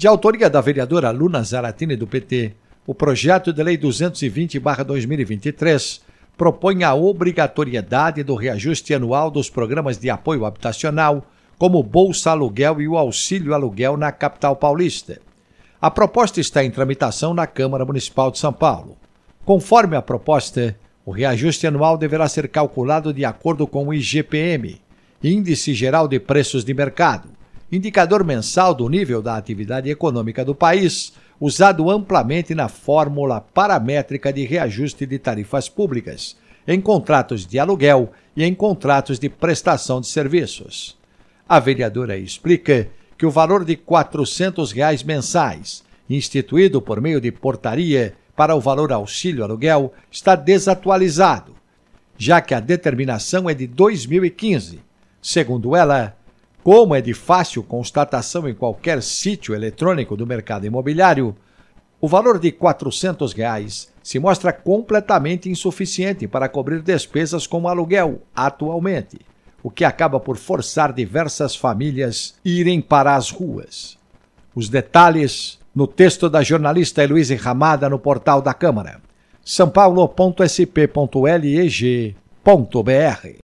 De autoria da vereadora Luna Zaratini do PT, o projeto de lei 220/2023 propõe a obrigatoriedade do reajuste anual dos programas de apoio habitacional, como Bolsa Aluguel e o Auxílio Aluguel na capital paulista. A proposta está em tramitação na Câmara Municipal de São Paulo. Conforme a proposta, o reajuste anual deverá ser calculado de acordo com o IGPM, Índice Geral de Preços de Mercado, indicador mensal do nível da atividade econômica do país, usado amplamente na fórmula paramétrica de reajuste de tarifas públicas, em contratos de aluguel e em contratos de prestação de serviços. A vereadora explica que o valor de 400 reais mensais, instituído por meio de portaria para o valor auxílio aluguel, está desatualizado, já que a determinação é de 2015. Segundo ela, como é de fácil constatação em qualquer sítio eletrônico do mercado imobiliário, o valor de 400 reais se mostra completamente insuficiente para cobrir despesas como aluguel atualmente o que acaba por forçar diversas famílias irem para as ruas. Os detalhes no texto da jornalista Heloísa Ramada no portal da Câmara. sãopaulo.sp.leg.br